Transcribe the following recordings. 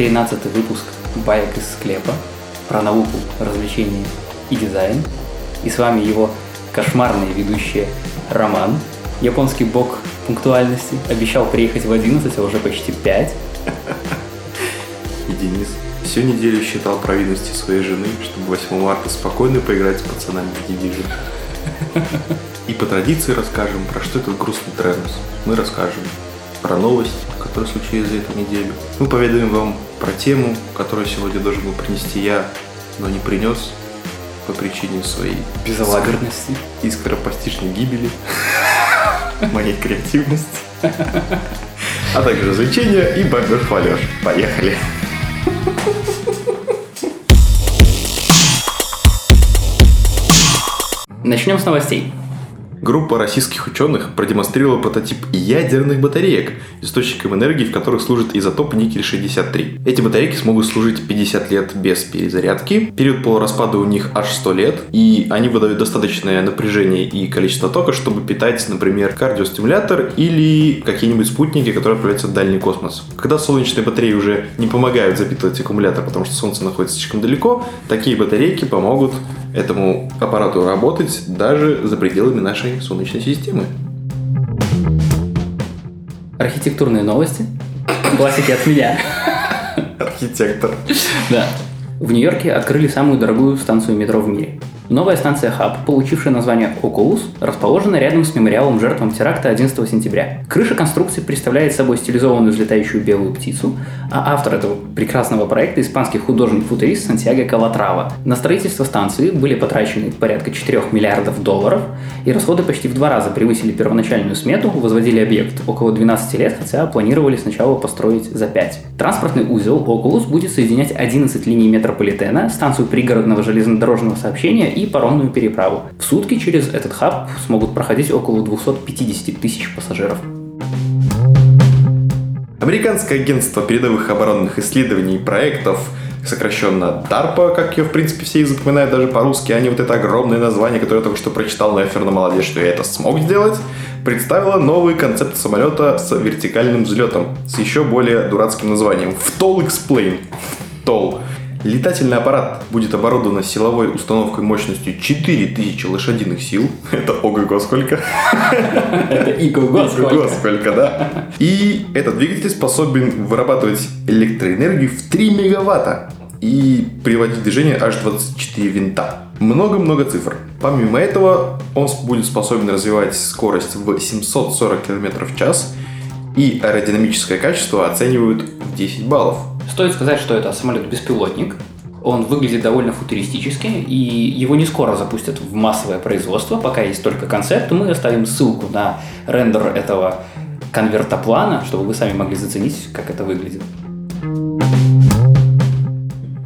13 выпуск «Баек из склепа» про науку, развлечения и дизайн. И с вами его кошмарные ведущие Роман, японский бог пунктуальности, обещал приехать в 11, а уже почти 5. И Денис всю неделю считал провинности своей жены, чтобы 8 марта спокойно поиграть с пацанами в Division. И по традиции расскажем, про что этот грустный тренд. Мы расскажем про новости, которые случились за эту неделю. Мы поведаем вам про тему, которую сегодня должен был принести я, но не принес по причине своей Безалаберности. и скоропостижной гибели моей креативности, а также развлечения и бомбеж-фалеж. Поехали! Начнем с новостей. Группа российских ученых продемонстрировала прототип ядерных батареек, источником энергии в которых служит изотоп никель-63. Эти батарейки смогут служить 50 лет без перезарядки, период полураспада у них аж 100 лет, и они выдают достаточное напряжение и количество тока, чтобы питать, например, кардиостимулятор или какие-нибудь спутники, которые отправляются в дальний космос. Когда солнечные батареи уже не помогают запитывать аккумулятор, потому что Солнце находится слишком далеко, такие батарейки помогут этому аппарату работать даже за пределами нашей Солнечной системы. Архитектурные новости. Классики от меня. Архитектор. Да. В Нью-Йорке открыли самую дорогую станцию метро в мире. Новая станция Хаб, получившая название Oculus, расположена рядом с мемориалом жертвам теракта 11 сентября. Крыша конструкции представляет собой стилизованную взлетающую белую птицу, а автор этого прекрасного проекта – испанский художник-футурист Сантьяго Калатрава. На строительство станции были потрачены порядка 4 миллиардов долларов, и расходы почти в два раза превысили первоначальную смету, возводили объект около 12 лет, хотя планировали сначала построить за 5. Транспортный узел Oculus будет соединять 11 линий метрополитена, станцию пригородного железнодорожного сообщения и паромную переправу. В сутки через этот хаб смогут проходить около 250 тысяч пассажиров. Американское агентство передовых оборонных исследований и проектов, сокращенно DARPA, как ее, в принципе, все и запоминают даже по-русски, а не вот это огромное название, которое я только что прочитал, но я все равно молодец, что я это смог сделать, представила новый концепт самолета с вертикальным взлетом, с еще более дурацким названием «Втол Explain». Втол. Летательный аппарат будет оборудован силовой установкой мощностью 4000 лошадиных сил. Это ого-го сколько. Это ого-го Ого, сколько, да? И этот двигатель способен вырабатывать электроэнергию в 3 мегаватта и приводить в движение аж 24 винта. Много-много цифр. Помимо этого, он будет способен развивать скорость в 740 км в час и аэродинамическое качество оценивают в 10 баллов. Стоит сказать, что это самолет-беспилотник. Он выглядит довольно футуристически, и его не скоро запустят в массовое производство, пока есть только концепт. Мы оставим ссылку на рендер этого конвертоплана, чтобы вы сами могли заценить, как это выглядит.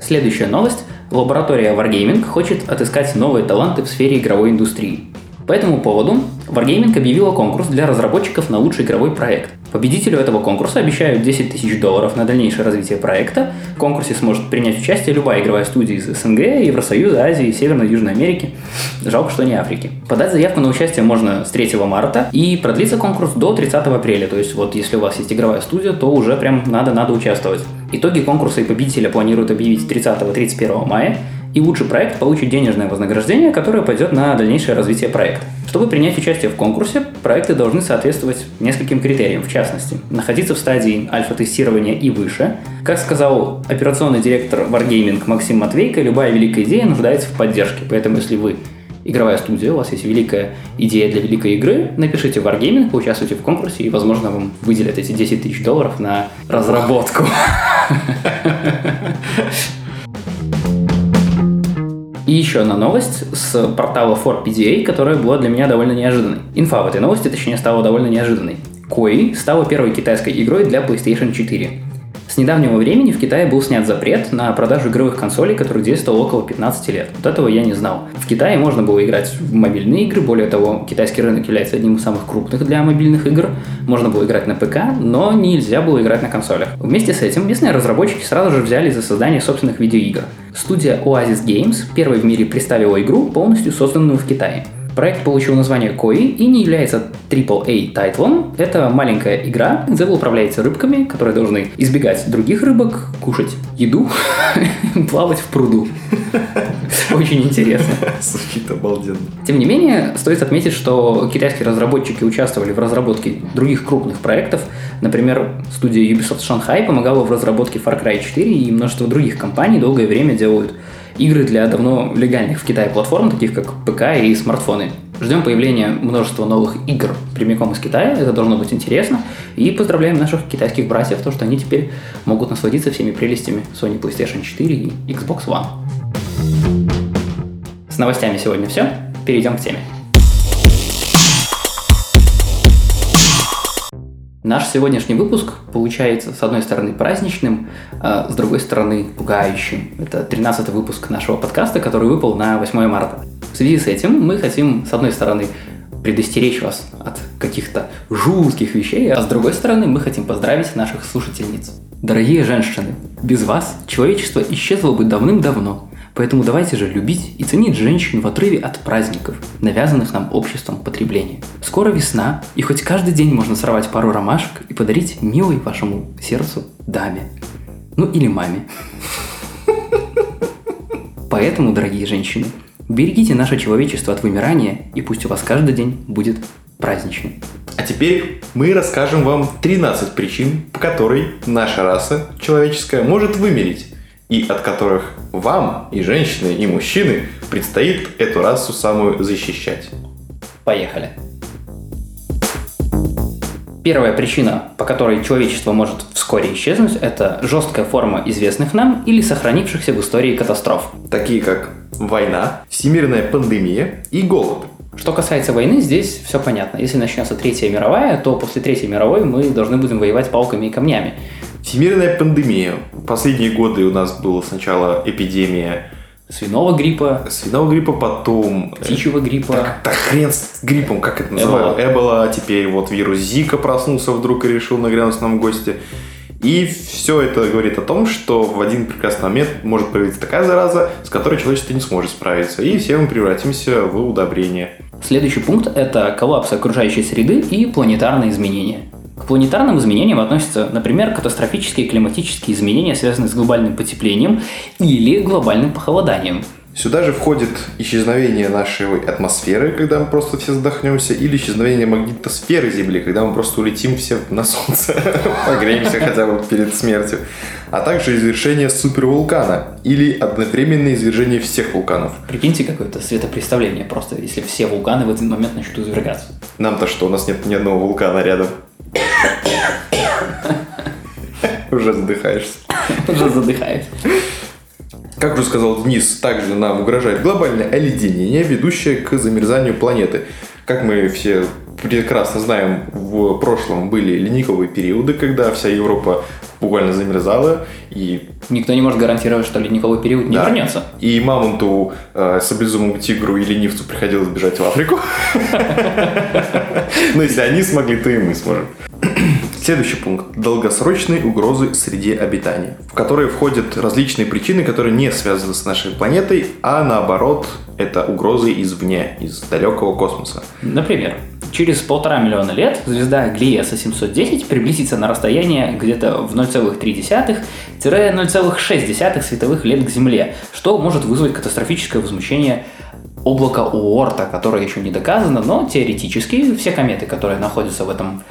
Следующая новость. Лаборатория Wargaming хочет отыскать новые таланты в сфере игровой индустрии. По этому поводу Wargaming объявила конкурс для разработчиков на лучший игровой проект. Победителю этого конкурса обещают 10 тысяч долларов на дальнейшее развитие проекта. В конкурсе сможет принять участие любая игровая студия из СНГ, Евросоюза, Азии, Северной и Южной Америки. Жалко, что не Африки. Подать заявку на участие можно с 3 марта и продлится конкурс до 30 апреля. То есть вот если у вас есть игровая студия, то уже прям надо-надо участвовать. Итоги конкурса и победителя планируют объявить 30-31 мая и лучший проект получит денежное вознаграждение, которое пойдет на дальнейшее развитие проекта. Чтобы принять участие в конкурсе, проекты должны соответствовать нескольким критериям, в частности, находиться в стадии альфа-тестирования и выше. Как сказал операционный директор Wargaming Максим Матвейко, любая великая идея нуждается в поддержке, поэтому если вы игровая студия, у вас есть великая идея для великой игры, напишите в Wargaming, поучаствуйте в конкурсе, и, возможно, вам выделят эти 10 тысяч долларов на разработку. И еще одна новость с портала 4PDA, которая была для меня довольно неожиданной. Инфа в этой новости, точнее, стала довольно неожиданной. Кои стала первой китайской игрой для PlayStation 4. С недавнего времени в Китае был снят запрет на продажу игровых консолей, который действовал около 15 лет. Вот этого я не знал. В Китае можно было играть в мобильные игры, более того, китайский рынок является одним из самых крупных для мобильных игр. Можно было играть на ПК, но нельзя было играть на консолях. Вместе с этим местные разработчики сразу же взяли за создание собственных видеоигр. Студия Oasis Games первой в мире представила игру, полностью созданную в Китае. Проект получил название Koi и не является AAA тайтлом. Это маленькая игра, где вы управляете рыбками, которые должны избегать других рыбок, кушать еду, плавать в пруду. Очень интересно. Звучит обалденно. Тем не менее, стоит отметить, что китайские разработчики участвовали в разработке других крупных проектов. Например, студия Ubisoft Shanghai помогала в разработке Far Cry 4 и множество других компаний долгое время делают игры для давно легальных в Китае платформ, таких как ПК и смартфоны. Ждем появления множества новых игр прямиком из Китая, это должно быть интересно. И поздравляем наших китайских братьев, то, что они теперь могут насладиться всеми прелестями Sony PlayStation 4 и Xbox One. С новостями сегодня все. Перейдем к теме. Наш сегодняшний выпуск получается, с одной стороны, праздничным, а с другой стороны, пугающим. Это 13 выпуск нашего подкаста, который выпал на 8 марта. В связи с этим мы хотим, с одной стороны, предостеречь вас от каких-то жутких вещей, а с другой стороны, мы хотим поздравить наших слушательниц. Дорогие женщины, без вас человечество исчезло бы давным-давно. Поэтому давайте же любить и ценить женщин в отрыве от праздников, навязанных нам обществом потребления. Скоро весна, и хоть каждый день можно сорвать пару ромашек и подарить милой вашему сердцу даме. Ну или маме. Поэтому, дорогие женщины, берегите наше человечество от вымирания, и пусть у вас каждый день будет праздничный. А теперь мы расскажем вам 13 причин, по которой наша раса человеческая может вымереть и от которых вам, и женщины, и мужчины, предстоит эту расу самую защищать. Поехали. Первая причина, по которой человечество может вскоре исчезнуть, это жесткая форма известных нам или сохранившихся в истории катастроф. Такие как война, всемирная пандемия и голод. Что касается войны, здесь все понятно. Если начнется Третья мировая, то после Третьей мировой мы должны будем воевать палками и камнями. Всемирная пандемия. Последние годы у нас была сначала эпидемия Свиного гриппа, свиного гриппа, потом... э, птичьего гриппа. Так, так хрен с гриппом, как это называют? Эбола, теперь вот вирус Зика проснулся вдруг и решил нагрянуть нам в гости. И все это говорит о том, что в один прекрасный момент может появиться такая зараза, с которой человечество не сможет справиться. И все мы превратимся в удобрение. Следующий пункт – это коллапс окружающей среды и планетарные изменения. К планетарным изменениям относятся, например, катастрофические климатические изменения, связанные с глобальным потеплением или глобальным похолоданием. Сюда же входит исчезновение нашей атмосферы, когда мы просто все задохнемся, или исчезновение магнитосферы Земли, когда мы просто улетим все на Солнце, погреемся хотя бы перед смертью. А также извержение супервулкана или одновременное извержение всех вулканов. Прикиньте, какое-то светопредставление, просто если все вулканы в один момент начнут извергаться. Нам-то что, у нас нет ни одного вулкана рядом. Уже задыхаешься. Уже задыхаюсь. Как уже сказал Денис, также нам угрожает глобальное оледенение, ведущее к замерзанию планеты. Как мы все прекрасно знаем, в прошлом были ледниковые периоды, когда вся Европа буквально замерзала, и Никто не может гарантировать, что ледниковый период не Да. вернется. И мамонту, э, саблезубому тигру и ленивцу приходилось бежать в Африку. Но если они смогли, то и мы сможем. Следующий пункт. Долгосрочные угрозы среде обитания, в которые входят различные причины, которые не связаны с нашей планетой, а наоборот, это угрозы извне, из далекого космоса. Например, через полтора миллиона лет звезда Глиеса 710 приблизится на расстояние где-то в 0,3-0,6 световых лет к Земле, что может вызвать катастрофическое возмущение облака Уорта, которое еще не доказано, но теоретически все кометы, которые находятся в этом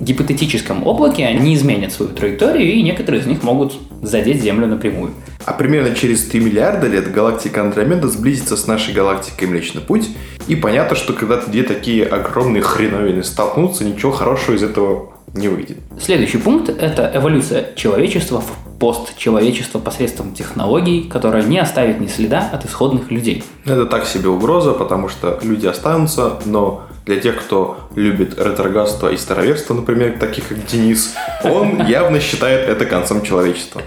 гипотетическом облаке, они изменят свою траекторию, и некоторые из них могут задеть Землю напрямую. А примерно через 3 миллиарда лет галактика Андромеда сблизится с нашей галактикой Млечный Путь. И понятно, что когда две такие огромные хреновины столкнутся, ничего хорошего из этого не выйдет. Следующий пункт – это эволюция человечества в постчеловечество посредством технологий, которая не оставит ни следа от исходных людей. Это так себе угроза, потому что люди останутся, но для тех, кто любит ретрогатство и староверство, например, таких как Денис, он явно считает это концом человечества.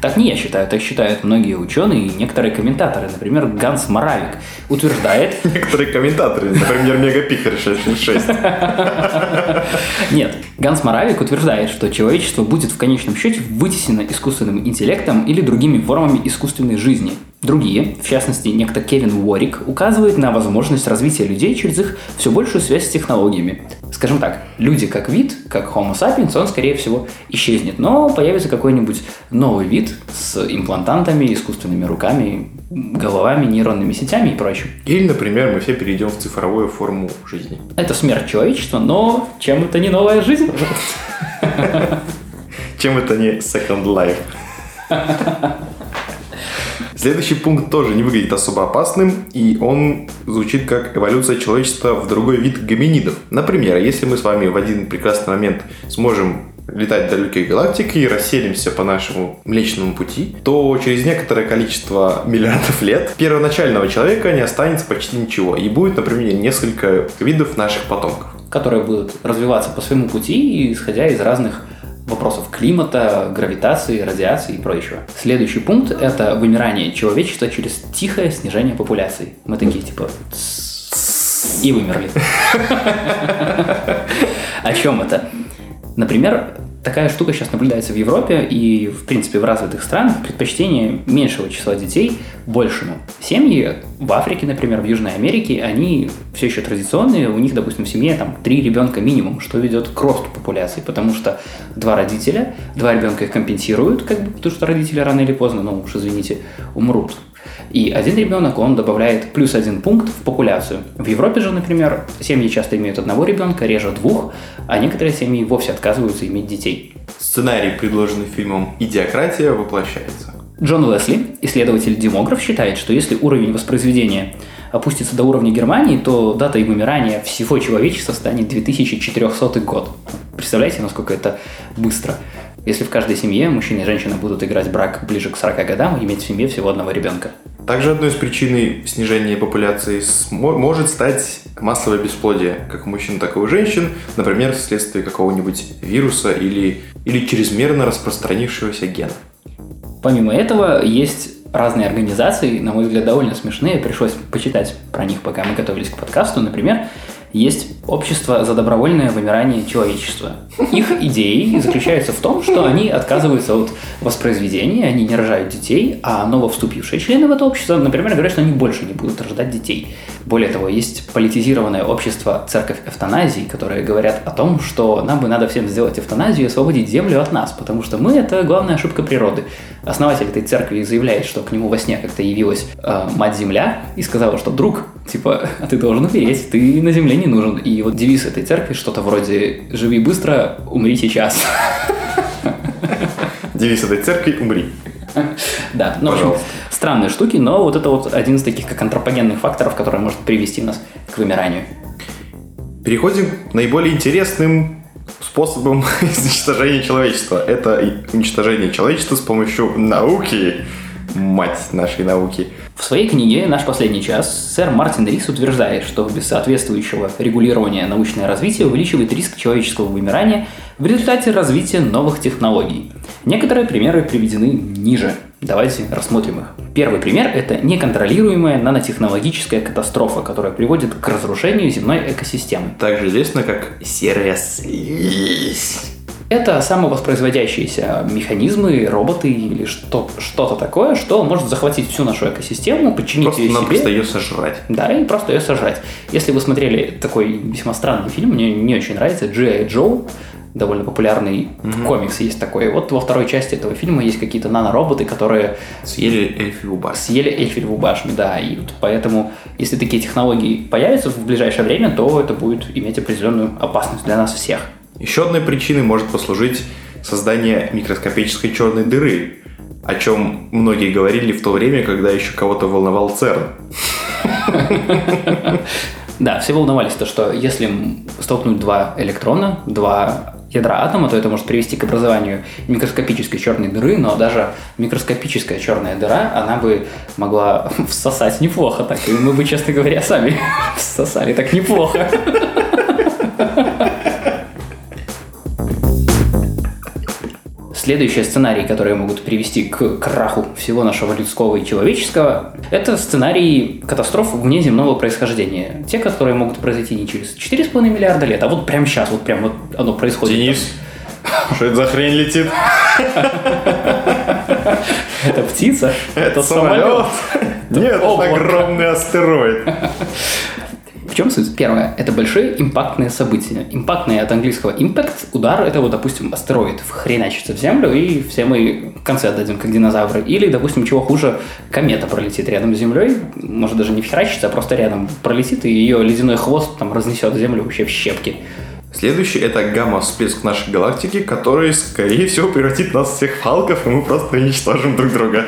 Так не я считаю, так считают многие ученые и некоторые комментаторы. Например, Ганс Моравик утверждает... Некоторые комментаторы, например, Мегапиксель 666. Нет, Ганс Моравик утверждает, что человечество будет в конечном счете вытеснено искусственным интеллектом или другими формами искусственной жизни. Другие, в частности, некто Кевин Уорик, указывает на возможность развития людей через их все большую связь с технологиями. Скажем так, люди как вид, как Homo sapiens, он, скорее всего, исчезнет, но появится какой-нибудь новый вид с имплантантами, искусственными руками, головами, нейронными сетями и прочим. Или, например, мы все перейдем в цифровую форму жизни. Это смерть человечества, но чем это не новая жизнь? Чем это не Second Life? Следующий пункт тоже не выглядит особо опасным, и он звучит как эволюция человечества в другой вид гоминидов. Например, если мы с вами в один прекрасный момент сможем летать в далекие галактики и расселимся по нашему Млечному пути, то через некоторое количество миллиардов лет первоначального человека не останется почти ничего. И будет, например, несколько видов наших потомков. Которые будут развиваться по своему пути, исходя из разных вопросов климата, гравитации, радиации и прочего. Следующий пункт – это вымирание человечества через тихое снижение популяции. Мы такие типа и вымерли. О чем это? Например, такая штука сейчас наблюдается в Европе и, в принципе, в развитых странах. Предпочтение меньшего числа детей большему. Семьи в Африке, например, в Южной Америке, они все еще традиционные. У них, допустим, в семье там три ребенка минимум, что ведет к росту популяции, потому что два родителя, два ребенка их компенсируют, как бы, потому что родители рано или поздно, ну уж извините, умрут. И один ребенок, он добавляет плюс один пункт в популяцию. В Европе же, например, семьи часто имеют одного ребенка, реже двух, а некоторые семьи вовсе отказываются иметь детей. Сценарий, предложенный фильмом «Идиократия», воплощается. Джон Лесли, исследователь-демограф, считает, что если уровень воспроизведения опустится до уровня Германии, то датой вымирания всего человечества станет 2400 год. Представляете, насколько это быстро? Если в каждой семье мужчина и женщина будут играть брак ближе к 40 годам и иметь в семье всего одного ребенка. Также одной из причин снижения популяции может стать массовое бесплодие, как у мужчин, так и у женщин, например, вследствие какого-нибудь вируса или, или чрезмерно распространившегося гена. Помимо этого, есть разные организации, на мой взгляд, довольно смешные. Пришлось почитать про них, пока мы готовились к подкасту. Например, есть общество за добровольное вымирание человечества. Их идеи заключаются в том, что они отказываются от воспроизведения, они не рожают детей, а нововступившие члены в это общество, например, говорят, что они больше не будут рождать детей. Более того, есть политизированное общество «Церковь эвтаназии», которые говорят о том, что нам бы надо всем сделать эвтаназию и освободить Землю от нас, потому что мы – это главная ошибка природы. Основатель этой церкви заявляет, что к нему во сне как-то явилась э, Мать-Земля и сказала, что «Друг, типа, ты должен умереть, ты на Земле не нужен». И вот девиз этой церкви что-то вроде «Живи быстро, умри сейчас». Девиз этой церкви «Умри». Да, ну, в общем, странные штуки, но вот это вот один из таких как антропогенных факторов, который может привести нас к вымиранию. Переходим к наиболее интересным способом уничтожения человечества. Это уничтожение человечества с помощью науки. Мать нашей науки. В своей книге «Наш последний час» сэр Мартин Рис утверждает, что без соответствующего регулирования научное развитие увеличивает риск человеческого вымирания в результате развития новых технологий. Некоторые примеры приведены ниже. Давайте рассмотрим их. Первый пример – это неконтролируемая нанотехнологическая катастрофа, которая приводит к разрушению земной экосистемы. Также известно как серая слизь. Это самовоспроизводящиеся механизмы, роботы или что, что-то такое, что может захватить всю нашу экосистему, подчинить просто ее себе. просто ее сожрать. Да, и просто ее сожрать. Если вы смотрели такой весьма странный фильм, мне не очень нравится, G.I. Joe, довольно популярный mm-hmm. комикс есть такой. Вот во второй части этого фильма есть какие-то нанороботы, которые... Съели эльфиву башню. Съели эльфиву башню, да. И вот поэтому, если такие технологии появятся в ближайшее время, то это будет иметь определенную опасность для нас всех. Еще одной причиной может послужить создание микроскопической черной дыры, о чем многие говорили в то время, когда еще кого-то волновал ЦЕРН. Да, все волновались, то, что если столкнуть два электрона, два ядра атома, то это может привести к образованию микроскопической черной дыры, но даже микроскопическая черная дыра, она бы могла всосать неплохо так, и мы бы, честно говоря, сами всосали так неплохо. Следующий сценарий, которые могут привести к краху всего нашего людского и человеческого, это сценарии катастроф внеземного происхождения. Те, которые могут произойти не через 4,5 миллиарда лет, а вот прямо сейчас, вот прямо вот оно происходит. Денис, что это за хрень летит? Это птица? Это самолет? Нет, огромный астероид. В чем суть? Первое. Это большие импактные события. Импактные от английского impact. Удар – это вот, допустим, астероид хреначится в Землю, и все мы в конце отдадим, как динозавры. Или, допустим, чего хуже, комета пролетит рядом с Землей. Может, даже не вхерачится, а просто рядом пролетит, и ее ледяной хвост там разнесет Землю вообще в щепки. Следующий это гамма-всплеск нашей галактики, который, скорее всего, превратит нас всех в фалков, и мы просто уничтожим друг друга.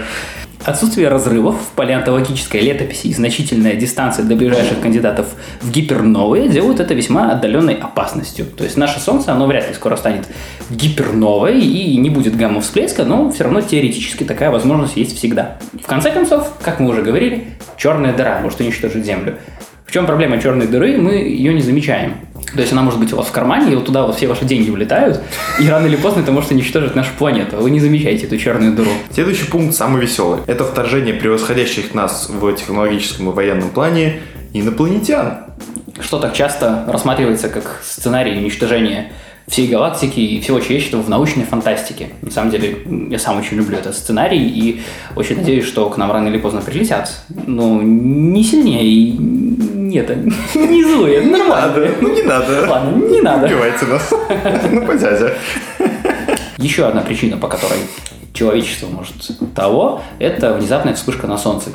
Отсутствие разрывов в палеонтологической летописи и значительная дистанция до ближайших кандидатов в гиперновые делают это весьма отдаленной опасностью. То есть наше Солнце, оно вряд ли скоро станет гиперновой и не будет гамма-всплеска, но все равно теоретически такая возможность есть всегда. В конце концов, как мы уже говорили, черная дыра может уничтожить Землю. В чем проблема черной дыры? Мы ее не замечаем. То есть она может быть у вас в кармане, и вот туда вот все ваши деньги улетают, и рано или поздно это может уничтожить нашу планету. Вы не замечаете эту черную дыру. Следующий пункт самый веселый. Это вторжение превосходящих нас в технологическом и военном плане инопланетян. Что так часто рассматривается как сценарий уничтожения всей галактики и всего человечества в научной фантастике. На самом деле, я сам очень люблю этот сценарий и очень надеюсь, что к нам рано или поздно прилетят. Но не сильнее и нет, не злые, не надо, ну не надо. Ладно, не надо. Убивайте нас. Ну, по. Еще одна причина, по которой человечество может того, это внезапная вспышка на Солнце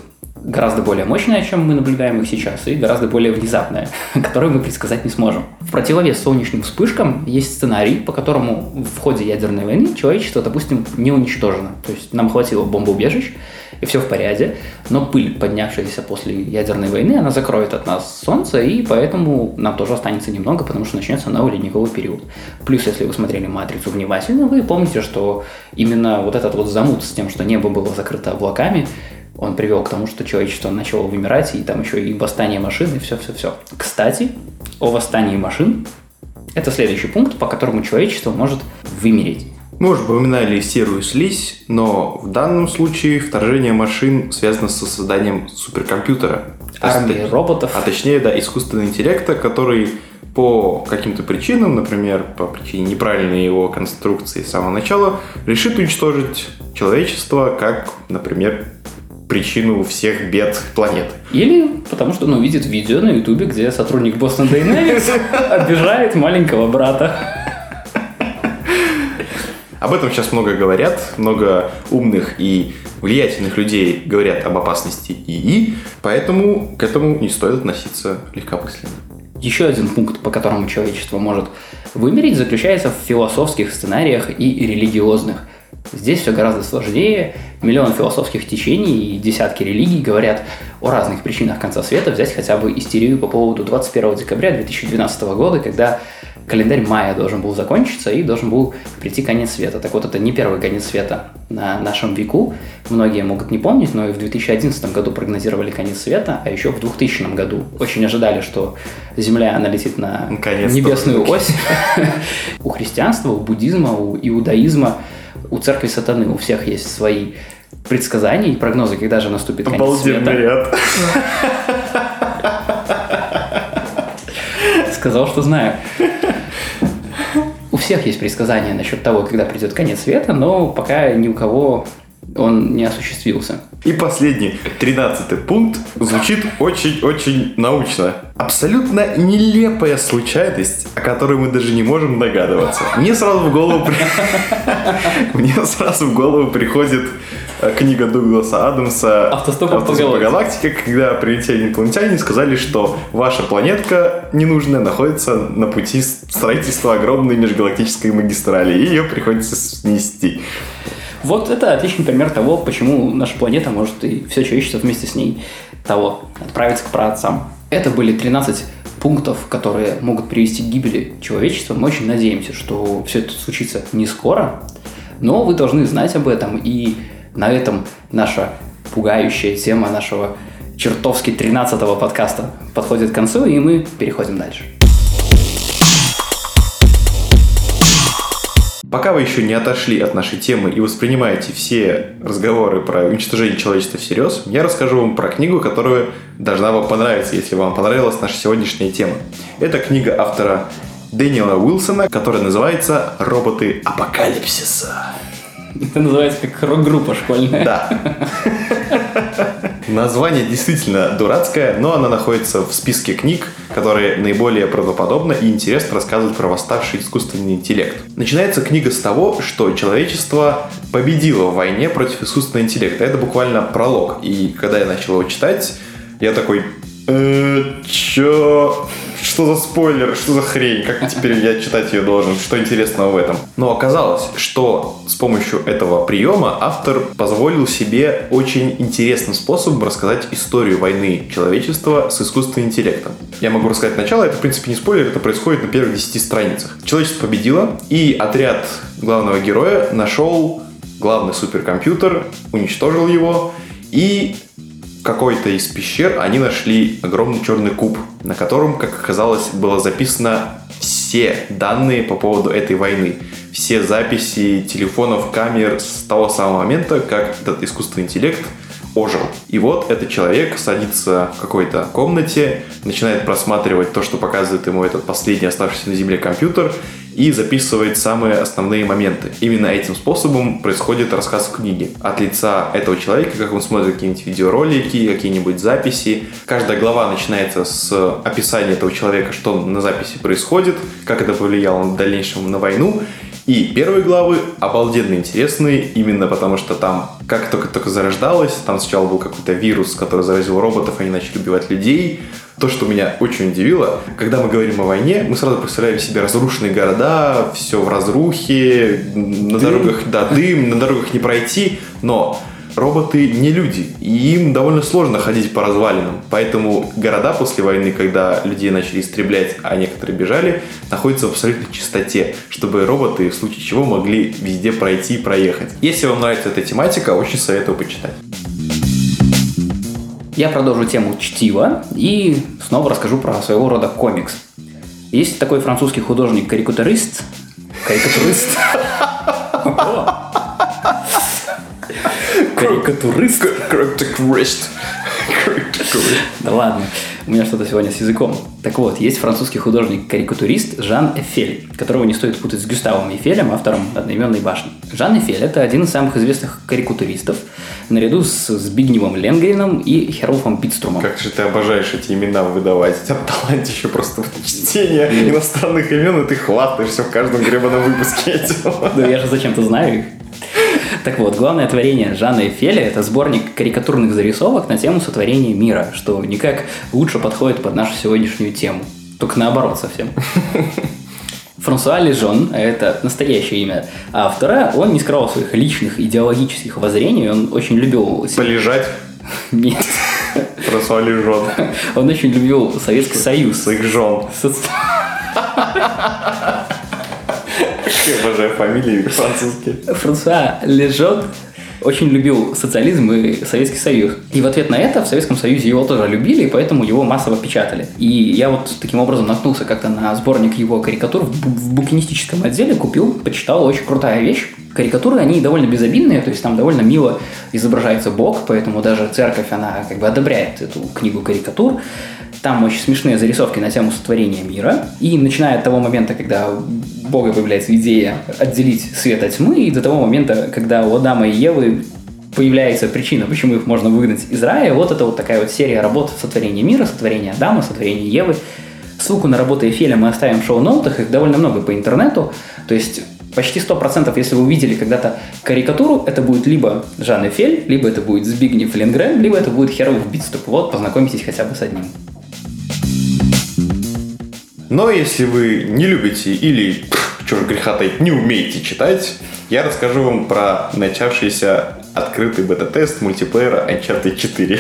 гораздо более мощная, чем мы наблюдаем их сейчас, и гораздо более внезапная, которую мы предсказать не сможем. В противовес солнечным вспышкам есть сценарий, по которому в ходе ядерной войны человечество, допустим, не уничтожено. То есть нам хватило бомбоубежищ, и все в порядке, но пыль, поднявшаяся после ядерной войны, она закроет от нас Солнце, и поэтому нам тоже останется немного, потому что начнется новый ледниковый период. Плюс, если вы смотрели «Матрицу» внимательно, вы помните, что именно вот этот вот замут с тем, что небо было закрыто облаками, он привел к тому, что человечество начало вымирать, и там еще и восстание машин, и все-все-все. Кстати, о восстании машин – это следующий пункт, по которому человечество может вымереть. Мы уже упоминали серую слизь, но в данном случае вторжение машин связано со созданием суперкомпьютера. Армии роботов. А точнее, да, искусственного интеллекта, который по каким-то причинам, например, по причине неправильной его конструкции с самого начала, решит уничтожить человечество, как, например, причину всех бед планеты. Или потому что он увидит видео на ютубе, где сотрудник Boston Dynamics обижает маленького брата. Об этом сейчас много говорят, много умных и влиятельных людей говорят об опасности ИИ, поэтому к этому не стоит относиться легкомысленно. Еще один пункт, по которому человечество может вымереть, заключается в философских сценариях и религиозных – Здесь все гораздо сложнее. Миллион философских течений и десятки религий говорят о разных причинах конца света. Взять хотя бы истерию по поводу 21 декабря 2012 года, когда календарь мая должен был закончиться и должен был прийти конец света. Так вот, это не первый конец света на нашем веку. Многие могут не помнить, но и в 2011 году прогнозировали конец света, а еще в 2000 году очень ожидали, что Земля налетит на небесную ось. У христианства, у буддизма, у иудаизма у церкви сатаны у всех есть свои предсказания и прогнозы, когда же наступит конец света. ряд. Сказал, что знаю. У всех есть предсказания насчет того, когда придет конец света, но пока ни у кого он не осуществился. И последний, тринадцатый пункт, звучит очень-очень научно. Абсолютно нелепая случайность, о которой мы даже не можем догадываться. Мне сразу в голову, Мне сразу в голову приходит э, книга Дугласа Адамса «Автостопом по галактике», когда прилетели инопланетяне и сказали, что ваша планетка ненужная находится на пути строительства огромной межгалактической магистрали, и ее приходится снести. Вот это отличный пример того, почему наша планета может и все человечество вместе с ней того отправиться к праотцам. Это были 13 пунктов, которые могут привести к гибели человечества. Мы очень надеемся, что все это случится не скоро, но вы должны знать об этом, и на этом наша пугающая тема нашего чертовски 13-го подкаста подходит к концу, и мы переходим дальше. Пока вы еще не отошли от нашей темы и воспринимаете все разговоры про уничтожение человечества всерьез, я расскажу вам про книгу, которая должна вам понравиться, если вам понравилась наша сегодняшняя тема. Это книга автора Дэниела Уилсона, которая называется «Роботы апокалипсиса». Это называется как рок-группа школьная. Да. Название действительно дурацкое, но оно находится в списке книг, которые наиболее правдоподобно и интересно рассказывают про восставший искусственный интеллект. Начинается книга с того, что человечество победило в войне против искусственного интеллекта. Это буквально пролог. И когда я начал его читать, я такой, э, чё? Что за спойлер? Что за хрень? Как теперь я читать ее должен? Что интересного в этом? Но оказалось, что с помощью этого приема автор позволил себе очень интересным способом рассказать историю войны человечества с искусственным интеллектом. Я могу рассказать начало, это в принципе не спойлер, это происходит на первых 10 страницах. Человечество победило, и отряд главного героя нашел главный суперкомпьютер, уничтожил его, и какой-то из пещер они нашли огромный черный куб, на котором, как оказалось, было записано все данные по поводу этой войны. Все записи телефонов, камер с того самого момента, как этот искусственный интеллект ожил. И вот этот человек садится в какой-то комнате, начинает просматривать то, что показывает ему этот последний оставшийся на Земле компьютер, и записывает самые основные моменты. Именно этим способом происходит рассказ в книге. От лица этого человека, как он смотрит какие-нибудь видеоролики, какие-нибудь записи. Каждая глава начинается с описания этого человека, что на записи происходит, как это повлияло в дальнейшем на войну. И первые главы обалденно интересные, именно потому что там, как только-только зарождалось, там сначала был какой-то вирус, который заразил роботов, они начали убивать людей, то, что меня очень удивило, когда мы говорим о войне, мы сразу представляем себе разрушенные города, все в разрухе, на дым. дорогах, да, дым, на дорогах не пройти, но роботы не люди, и им довольно сложно ходить по развалинам. Поэтому города после войны, когда людей начали истреблять, а некоторые бежали, находятся в абсолютной чистоте, чтобы роботы в случае чего могли везде пройти и проехать. Если вам нравится эта тематика, очень советую почитать. Я продолжу тему чтива и снова расскажу про своего рода комикс. Есть такой французский художник-карикатурист. Карикатурист. Карикатурист. Карикатурист. Да ладно, у меня что-то сегодня с языком. Так вот, есть французский художник-карикатурист Жан Эфель, которого не стоит путать с Гюставом Эфелем, автором одноименной башни. Жан Эфель – это один из самых известных карикатуристов, наряду с Збигневым Ленгрином и Херолфом Питструмом. Как же ты обожаешь эти имена выдавать. У тебя талант еще просто в чтение иностранных имен, и ты хватаешься в каждом гребаном выпуске этого. Да я же зачем-то знаю их. Так вот, главное творение Жана Эфеля – это сборник карикатурных зарисовок на тему сотворения мира, что никак лучше подходит под нашу сегодняшнюю тему. Только наоборот совсем. Франсуа Лежон, это настоящее имя автора, он не скрывал своих личных идеологических воззрений, он очень любил... Полежать? Нет. Франсуа Лежон. Он очень любил Советский Союз. Своих жен. Обожаю фамилии французские. Франсуа Лежон очень любил социализм и Советский Союз. И в ответ на это в Советском Союзе его тоже любили, и поэтому его массово печатали. И я вот таким образом наткнулся как-то на сборник его карикатур в букинистическом отделе, купил, почитал, очень крутая вещь. Карикатуры, они довольно безобидные, то есть там довольно мило изображается Бог, поэтому даже церковь, она как бы одобряет эту книгу карикатур. Там очень смешные зарисовки на тему сотворения мира. И начиная от того момента, когда у Бога появляется идея отделить свет от тьмы, и до того момента, когда у Адама и Евы появляется причина, почему их можно выгнать из рая. Вот это вот такая вот серия работ сотворения мира, сотворения Адама, сотворения Евы. Ссылку на работы Эфеля мы оставим в шоу-ноутах, их довольно много по интернету. То есть почти 100%, если вы увидели когда-то карикатуру, это будет либо Жан Эфель, либо это будет Збигнев Ленгрен, либо это будет Херов Битступ. Вот, познакомитесь хотя бы с одним. Но если вы не любите или, же греха таить, не умеете читать, я расскажу вам про начавшийся открытый бета-тест мультиплеера Uncharted 4.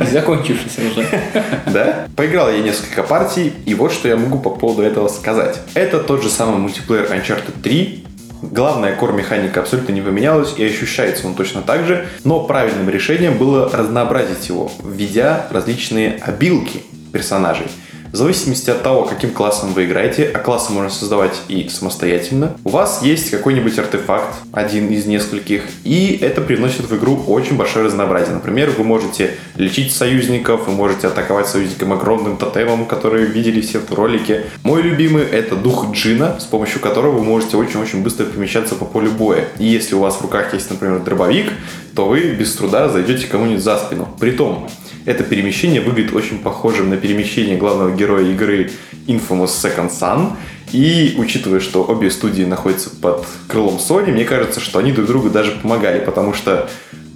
Закончившийся уже. Да? Поиграл я несколько партий, и вот что я могу по поводу этого сказать. Это тот же самый мультиплеер Uncharted 3, Главная кор-механика абсолютно не поменялась и ощущается он точно так же, но правильным решением было разнообразить его, введя различные обилки персонажей. В зависимости от того, каким классом вы играете, а классы можно создавать и самостоятельно, у вас есть какой-нибудь артефакт, один из нескольких, и это приносит в игру очень большое разнообразие. Например, вы можете лечить союзников, вы можете атаковать союзником огромным тотемом, который видели все в ролике. Мой любимый — это дух Джина, с помощью которого вы можете очень-очень быстро перемещаться по полю боя. И если у вас в руках есть, например, дробовик, то вы без труда зайдете кому-нибудь за спину. Притом, это перемещение выглядит очень похожим на перемещение главного героя игры Infamous Second Son. И учитывая, что обе студии находятся под крылом Sony, мне кажется, что они друг другу даже помогали, потому что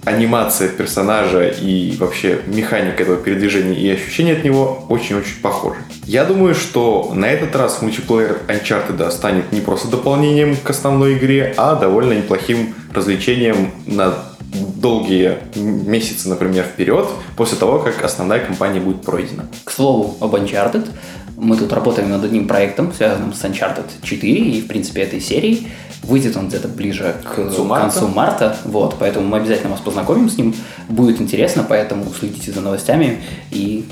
анимация персонажа и вообще механика этого передвижения и ощущения от него очень-очень похожи. Я думаю, что на этот раз мультиплеер Uncharted станет не просто дополнением к основной игре, а довольно неплохим развлечением на долгие месяцы, например, вперед, после того, как основная кампания будет пройдена. К слову об Uncharted, мы тут работаем над одним проектом, связанным с Uncharted 4 и, в принципе, этой серией. Выйдет он где-то ближе к концу марта. концу марта, вот, поэтому мы обязательно вас познакомим с ним. Будет интересно, поэтому следите за новостями и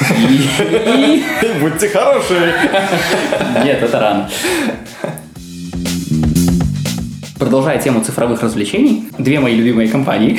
Будьте хорошие! Нет, это рано. Продолжая тему цифровых развлечений, две мои любимые компании.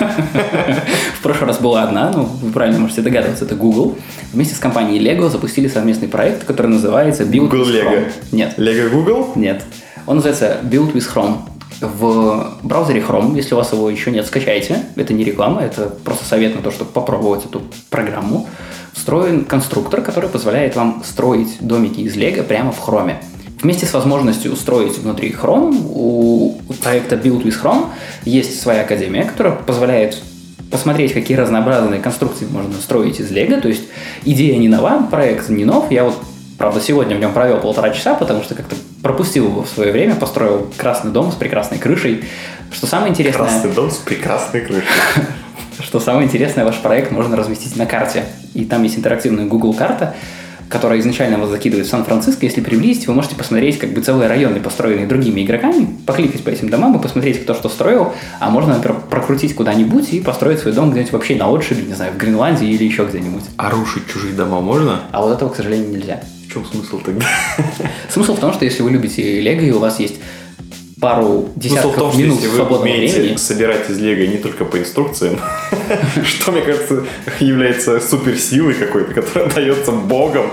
В прошлый раз была одна, ну, вы правильно можете догадываться, это Google. Вместе с компанией Lego запустили совместный проект, который называется Build Google with Lego. Chrome. Нет. Lego Google? Нет. Он называется Build with Chrome. В браузере Chrome, если у вас его еще нет, скачайте. Это не реклама, это просто совет на то, чтобы попробовать эту программу. Встроен конструктор, который позволяет вам строить домики из Lego прямо в Chrome. Вместе с возможностью устроить внутри Chrome, у проекта Build with Chrome есть своя академия, которая позволяет посмотреть, какие разнообразные конструкции можно строить из Лего. То есть идея не нова, проект не нов. Я вот, правда, сегодня в нем провел полтора часа, потому что как-то пропустил его в свое время, построил красный дом с прекрасной крышей. Что самое интересное... Красный дом с прекрасной крышей. Что самое интересное, ваш проект можно разместить на карте. И там есть интерактивная Google карта, которая изначально вас закидывает в Сан-Франциско, если приблизить, вы можете посмотреть как бы целые районы, построенные другими игроками, покликать по этим домам и посмотреть, кто что строил, а можно, например, прокрутить куда-нибудь и построить свой дом где-нибудь вообще на отшибе, не знаю, в Гренландии или еще где-нибудь. А рушить чужие дома можно? А вот этого, к сожалению, нельзя. В чем смысл тогда? Смысл в том, что если вы любите Лего и у вас есть пару десятков ну, том, минут если вы умеете времени. собирать из Лего не только по инструкциям, что, мне кажется, является суперсилой какой-то, которая дается Богом.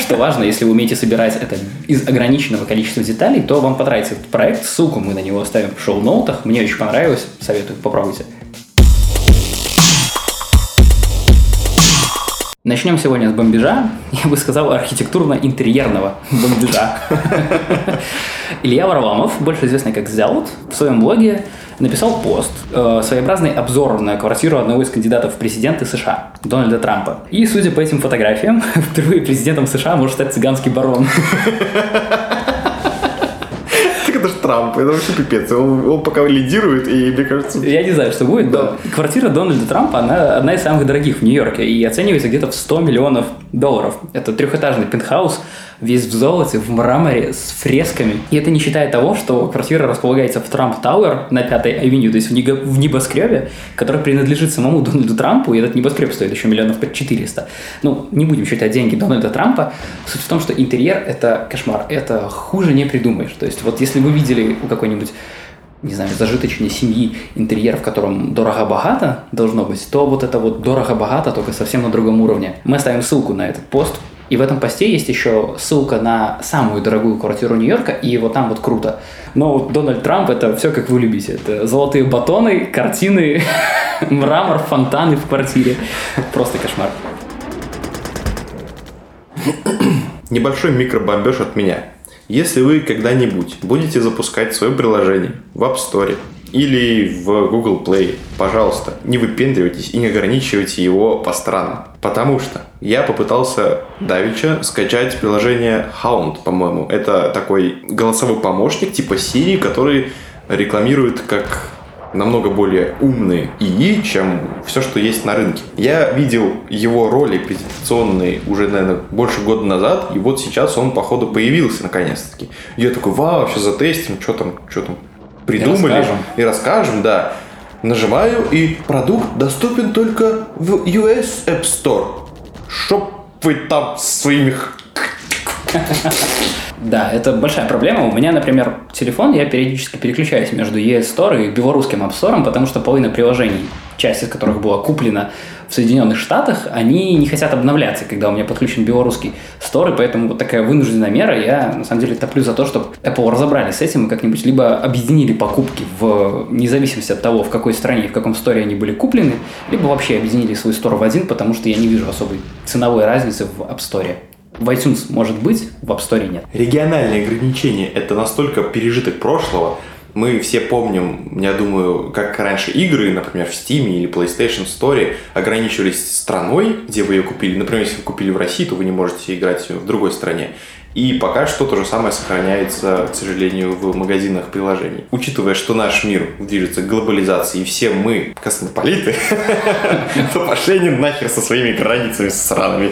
Что важно, если вы умеете собирать это из ограниченного количества деталей, то вам понравится этот проект. Ссылку мы на него оставим в шоу-ноутах. Мне очень понравилось. Советую, попробуйте. Начнем сегодня с бомбежа, я бы сказал, архитектурно-интерьерного бомбежа. Илья Варламов, больше известный как Зелот, в своем блоге написал пост, э, своеобразный обзор на квартиру одного из кандидатов в президенты США, Дональда Трампа. И, судя по этим фотографиям, впервые президентом США может стать цыганский барон. Трамп, это вообще пипец. Он, он пока лидирует, и мне кажется... Я не знаю, что будет, да. Квартира Дональда Трампа, она одна из самых дорогих в Нью-Йорке и оценивается где-то в 100 миллионов долларов. Это трехэтажный пентхаус, весь в золоте, в мраморе, с фресками. И это не считая того, что квартира располагается в Трамп Тауэр на Пятой авеню, то есть в, небоскребе, который принадлежит самому Дональду Трампу, и этот небоскреб стоит еще миллионов под 400. Ну, не будем считать деньги Дональда Трампа. Суть в том, что интерьер – это кошмар, это хуже не придумаешь. То есть вот если вы видели у какой-нибудь не знаю, зажиточной семьи интерьер, в котором дорого-богато должно быть, то вот это вот дорого-богато, только совсем на другом уровне. Мы оставим ссылку на этот пост и в этом посте есть еще ссылка на самую дорогую квартиру Нью-Йорка, и вот там вот круто. Но вот Дональд Трамп это все как вы любите. Это золотые батоны, картины, мрамор, фонтаны в квартире. Просто кошмар. Небольшой микробомбеж от меня. Если вы когда-нибудь будете запускать свое приложение в App Store или в Google Play, пожалуйста, не выпендривайтесь и не ограничивайте его по странам. Потому что я попытался давеча скачать приложение Hound, по-моему. Это такой голосовой помощник типа Siri, который рекламирует как намного более умные ИИ, чем все, что есть на рынке. Я видел его роли презентационные уже, наверное, больше года назад, и вот сейчас он, походу, появился наконец-таки. Я такой, вау, сейчас затестим, что там, что там придумали. И расскажем. и расскажем, да. Нажимаю, и продукт доступен только в US App Store. Чтоб вы там своими Да, это большая проблема. У меня, например, телефон, я периодически переключаюсь между ES Store и белорусским App Store, потому что половина приложений, часть из которых была куплена в Соединенных Штатах, они не хотят обновляться, когда у меня подключен белорусский Store, и поэтому вот такая вынужденная мера. Я, на самом деле, топлю за то, чтобы Apple разобрались с этим и как-нибудь либо объединили покупки в независимости от того, в какой стране и в каком сторе они были куплены, либо вообще объединили свой Store в один, потому что я не вижу особой ценовой разницы в App Store. В iTunes может быть, в App Store нет. Региональные ограничения – это настолько пережиток прошлого. Мы все помним, я думаю, как раньше игры, например, в Steam или PlayStation Store ограничивались страной, где вы ее купили. Например, если вы купили в России, то вы не можете играть в другой стране. И пока что то же самое сохраняется, к сожалению, в магазинах приложений. Учитывая, что наш мир движется к глобализации, и все мы космополиты, то пошли нахер со своими границами сраными.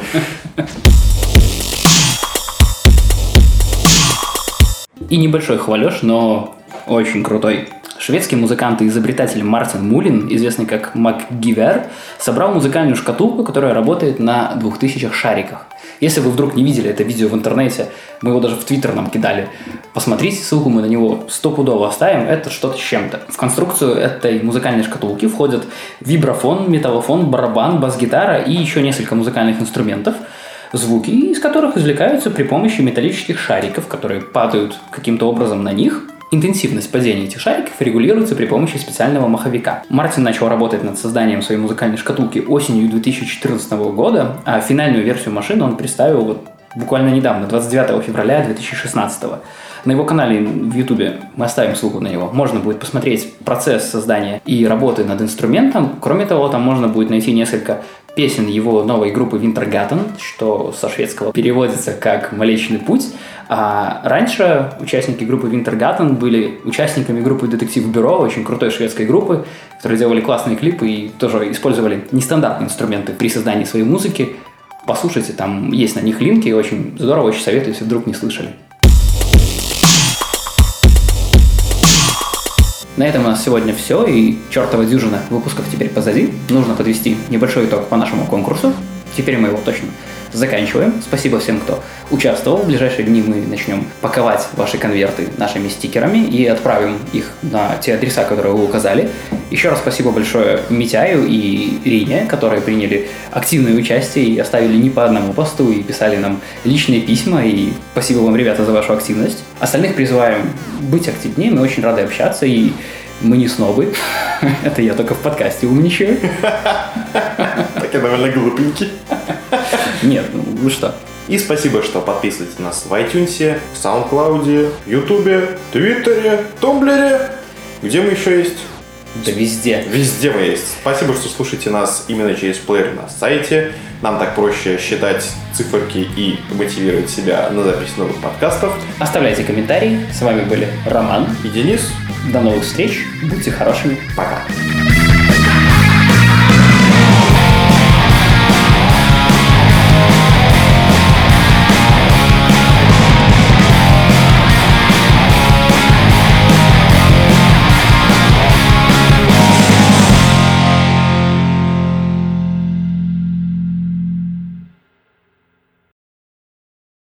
И небольшой хвалеж, но очень крутой. Шведский музыкант и изобретатель Мартин Мулин, известный как МакГивер, собрал музыкальную шкатулку, которая работает на 2000 шариках. Если вы вдруг не видели это видео в интернете, мы его даже в Твиттер нам кидали, посмотрите, ссылку мы на него стопудово оставим, это что-то с чем-то. В конструкцию этой музыкальной шкатулки входят вибрафон, металлофон, барабан, бас-гитара и еще несколько музыкальных инструментов – звуки, из которых извлекаются при помощи металлических шариков, которые падают каким-то образом на них. Интенсивность падения этих шариков регулируется при помощи специального маховика. Мартин начал работать над созданием своей музыкальной шкатулки осенью 2014 года, а финальную версию машины он представил вот буквально недавно, 29 февраля 2016 на его канале в Ютубе мы оставим ссылку на него. Можно будет посмотреть процесс создания и работы над инструментом. Кроме того, там можно будет найти несколько песен его новой группы Wintergarten, что со шведского переводится как «Млечный путь». А раньше участники группы Wintergarten были участниками группы Детектив Бюро, очень крутой шведской группы, которые делали классные клипы и тоже использовали нестандартные инструменты при создании своей музыки. Послушайте, там есть на них линки, очень здорово, очень советую, если вдруг не слышали. На этом у нас сегодня все, и чертова дюжина выпусков теперь позади. Нужно подвести небольшой итог по нашему конкурсу. Теперь мы его точно заканчиваем. Спасибо всем, кто участвовал. В ближайшие дни мы начнем паковать ваши конверты нашими стикерами и отправим их на те адреса, которые вы указали. Еще раз спасибо большое Митяю и Рине, которые приняли активное участие и оставили не по одному посту и писали нам личные письма. И спасибо вам, ребята, за вашу активность. Остальных призываем быть активнее, мы очень рады общаться и мы не снобы. Это я только в подкасте умничаю. Так я довольно глупенький. Нет, ну вы что? И спасибо, что подписываете нас в iTunes, в SoundCloud, YouTube, Твиттере, Тумблере. Где мы еще есть? Да везде. Везде мы есть. Спасибо, что слушаете нас именно через плеер на сайте. Нам так проще считать циферки и мотивировать себя на запись новых подкастов. Оставляйте комментарии. С вами были Роман и Денис. До новых встреч. Будьте хорошими. Пока.